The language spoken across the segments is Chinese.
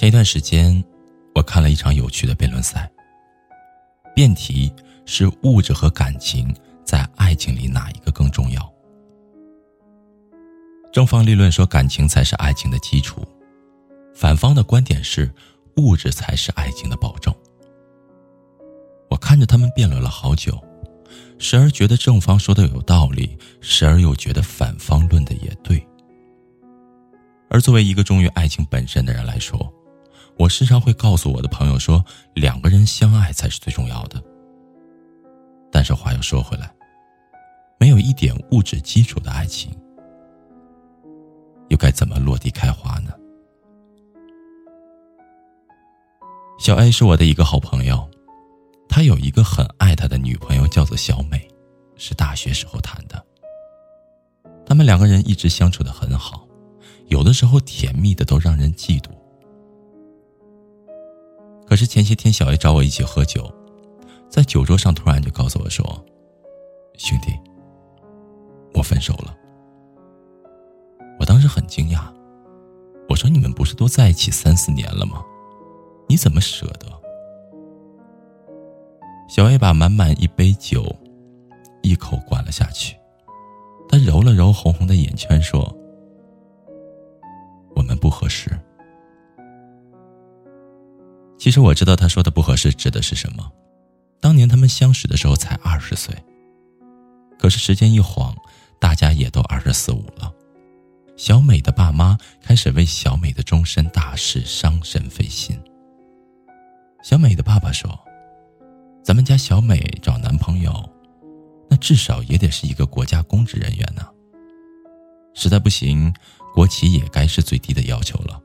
前一段时间，我看了一场有趣的辩论赛。辩题是物质和感情在爱情里哪一个更重要？正方立论说感情才是爱情的基础，反方的观点是物质才是爱情的保证。我看着他们辩论了好久，时而觉得正方说的有道理，时而又觉得反方论的也对。而作为一个忠于爱情本身的人来说，我时常会告诉我的朋友说，两个人相爱才是最重要的。但是话又说回来，没有一点物质基础的爱情，又该怎么落地开花呢？小 A 是我的一个好朋友，他有一个很爱他的女朋友，叫做小美，是大学时候谈的。他们两个人一直相处的很好，有的时候甜蜜的都让人嫉妒。可是前些天，小 A 找我一起喝酒，在酒桌上突然就告诉我说：“兄弟，我分手了。”我当时很惊讶，我说：“你们不是都在一起三四年了吗？你怎么舍得？”小 A 把满满一杯酒一口灌了下去，他揉了揉红红的眼圈，说：“我们不合适。”其实我知道他说的不合适指的是什么。当年他们相识的时候才二十岁，可是时间一晃，大家也都二十四五了。小美的爸妈开始为小美的终身大事伤神费心。小美的爸爸说：“咱们家小美找男朋友，那至少也得是一个国家公职人员呢。实在不行，国企也该是最低的要求了。”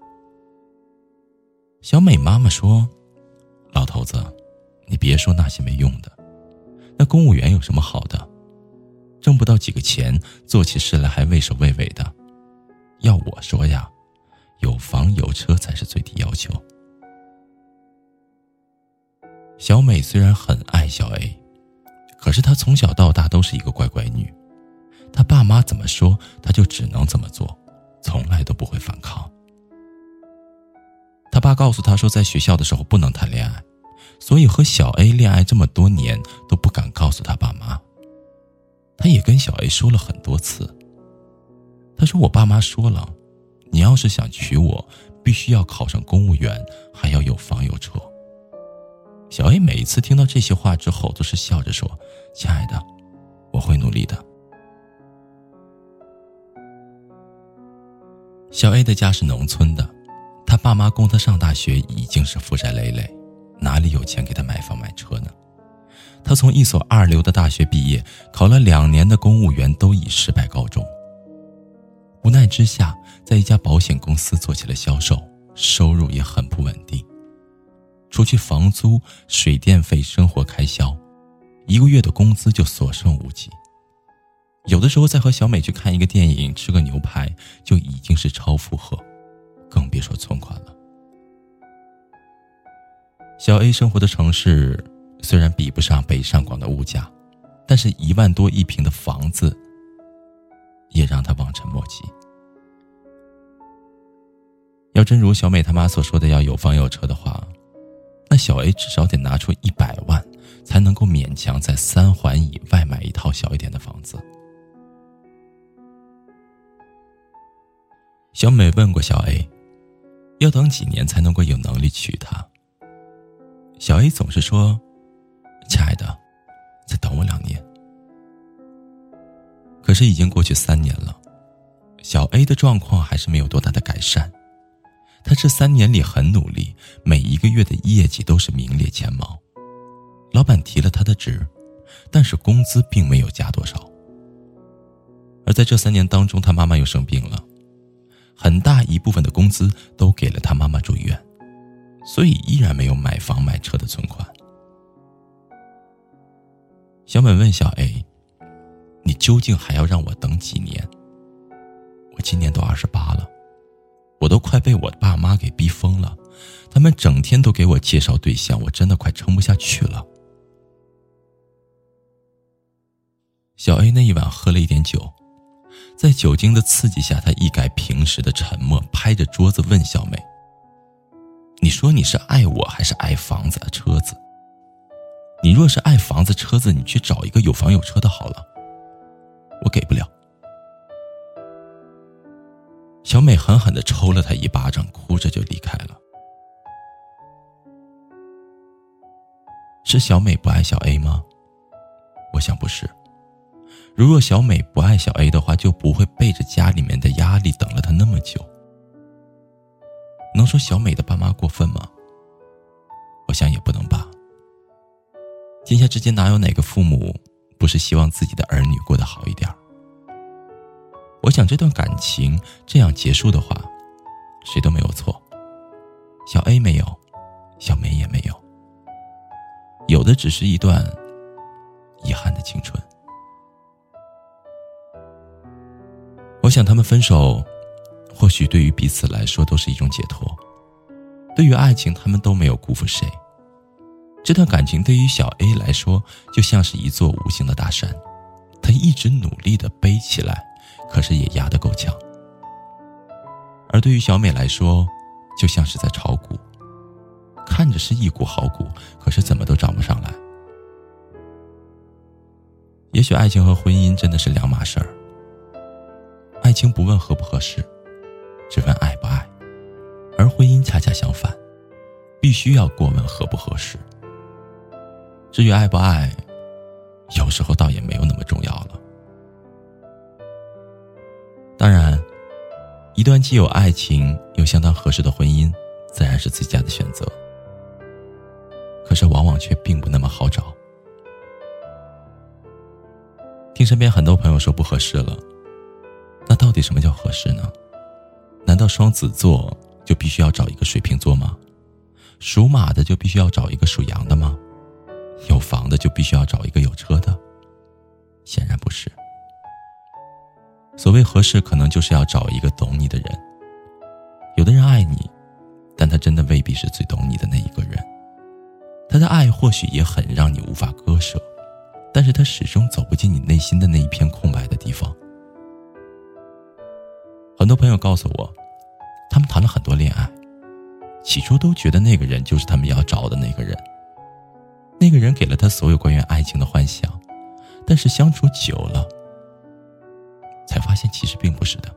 小美妈妈说：“老头子，你别说那些没用的，那公务员有什么好的？挣不到几个钱，做起事来还畏首畏尾的。要我说呀，有房有车才是最低要求。”小美虽然很爱小 A，可是她从小到大都是一个乖乖女，她爸妈怎么说，她就只能怎么做，从来都不会反抗。爸告诉他说，在学校的时候不能谈恋爱，所以和小 A 恋爱这么多年都不敢告诉他爸妈。他也跟小 A 说了很多次。他说：“我爸妈说了，你要是想娶我，必须要考上公务员，还要有房有车。”小 A 每一次听到这些话之后，都是笑着说：“亲爱的，我会努力的。”小 A 的家是农村的。爸妈供他上大学已经是负债累累，哪里有钱给他买房买车呢？他从一所二流的大学毕业，考了两年的公务员都以失败告终。无奈之下，在一家保险公司做起了销售，收入也很不稳定。除去房租、水电费、生活开销，一个月的工资就所剩无几。有的时候再和小美去看一个电影、吃个牛排，就已经是超负荷。更别说存款了。小 A 生活的城市虽然比不上北上广的物价，但是一万多一平的房子也让他望尘莫及。要真如小美他妈所说的要有房有车的话，那小 A 至少得拿出一百万，才能够勉强在三环以外买一套小一点的房子。小美问过小 A。要等几年才能够有能力娶她？小 A 总是说：“亲爱的，再等我两年。”可是已经过去三年了，小 A 的状况还是没有多大的改善。他这三年里很努力，每一个月的业绩都是名列前茅。老板提了他的职，但是工资并没有加多少。而在这三年当中，他妈妈又生病了，很大一部分的工资都给了他妈妈住院，所以依然没有买房买车的存款。小美问小 A：“ 你究竟还要让我等几年？我今年都二十八了，我都快被我爸妈给逼疯了，他们整天都给我介绍对象，我真的快撑不下去了。”小 A 那一晚喝了一点酒。在酒精的刺激下，他一改平时的沉默，拍着桌子问小美：“你说你是爱我还是爱房子、车子？你若是爱房子、车子，你去找一个有房有车的好了。我给不了。”小美狠狠的抽了他一巴掌，哭着就离开了。是小美不爱小 A 吗？我想不是。如若小美不爱小 A 的话，就不会背着家里面的压力等了他那么久。能说小美的爸妈过分吗？我想也不能吧。天下之间哪有哪个父母不是希望自己的儿女过得好一点？我想这段感情这样结束的话，谁都没有错。小 A 没有，小美也没有，有的只是一段遗憾的青春。我想，他们分手，或许对于彼此来说都是一种解脱。对于爱情，他们都没有辜负谁。这段感情对于小 A 来说，就像是一座无形的大山，他一直努力的背起来，可是也压得够呛。而对于小美来说，就像是在炒股，看着是一股好股，可是怎么都涨不上来。也许爱情和婚姻真的是两码事儿。情不问合不合适，只问爱不爱，而婚姻恰恰相反，必须要过问合不合适。至于爱不爱，有时候倒也没有那么重要了。当然，一段既有爱情又相当合适的婚姻，自然是最佳的选择。可是，往往却并不那么好找。听身边很多朋友说不合适了。到底什么叫合适呢？难道双子座就必须要找一个水瓶座吗？属马的就必须要找一个属羊的吗？有房的就必须要找一个有车的？显然不是。所谓合适，可能就是要找一个懂你的人。有的人爱你，但他真的未必是最懂你的那一个人。他的爱或许也很让你无法割舍，但是他始终走不进你内心的那一片空白的地方。很多朋友告诉我，他们谈了很多恋爱，起初都觉得那个人就是他们要找的那个人。那个人给了他所有关于爱情的幻想，但是相处久了，才发现其实并不是的。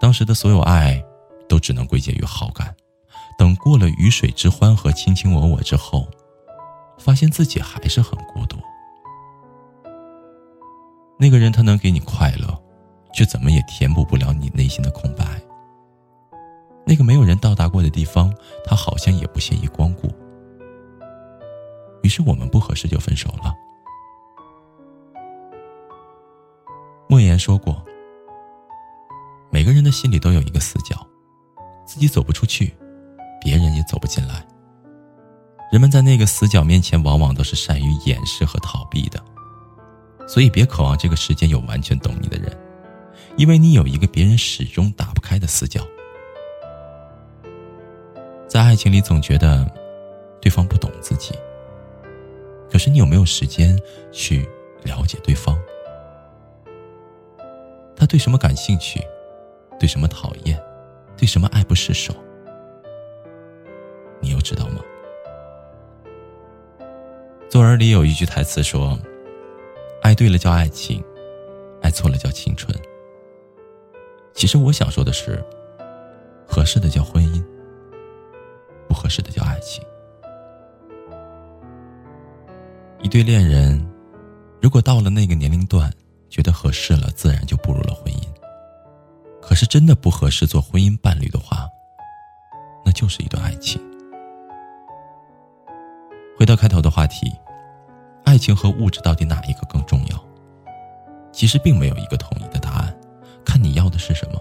当时的所有爱，都只能归结于好感。等过了鱼水之欢和卿卿我我之后，发现自己还是很孤独。那个人他能给你快乐，却怎么也填补不了你内心的空白。那个没有人到达过的地方，他好像也不屑于光顾。于是我们不合适就分手了。莫言说过：“每个人的心里都有一个死角，自己走不出去，别人也走不进来。人们在那个死角面前，往往都是善于掩饰和逃避的。”所以，别渴望这个世间有完全懂你的人，因为你有一个别人始终打不开的死角。在爱情里，总觉得对方不懂自己，可是你有没有时间去了解对方？他对什么感兴趣？对什么讨厌？对什么爱不释手？你又知道吗？作文里有一句台词说。爱对了叫爱情，爱错了叫青春。其实我想说的是，合适的叫婚姻，不合适的叫爱情。一对恋人，如果到了那个年龄段，觉得合适了，自然就步入了婚姻。可是真的不合适做婚姻伴侣的话，那就是一段爱情。回到开头的话题。爱情和物质到底哪一个更重要？其实并没有一个统一的答案，你要的是什么。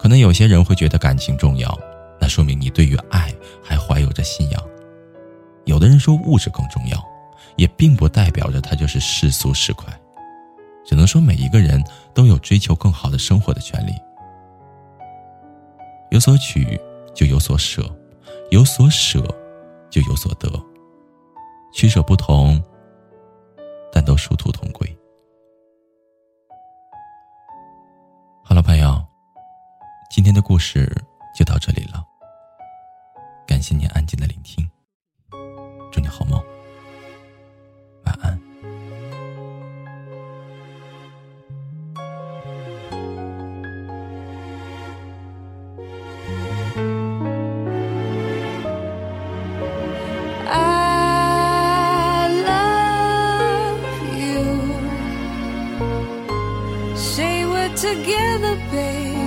可能有些人会觉得感情重要，那说明你对于爱还怀有着信仰。有的人说物质更重要，也并不代表着他就是世俗市侩。只能说每一个人都有追求更好的生活的权利。有所取就有所舍，有所舍就有所得。取舍不同，但都殊途同归。今天的故事就到这里了。感谢您安静的聆听，祝你好梦。together, baby,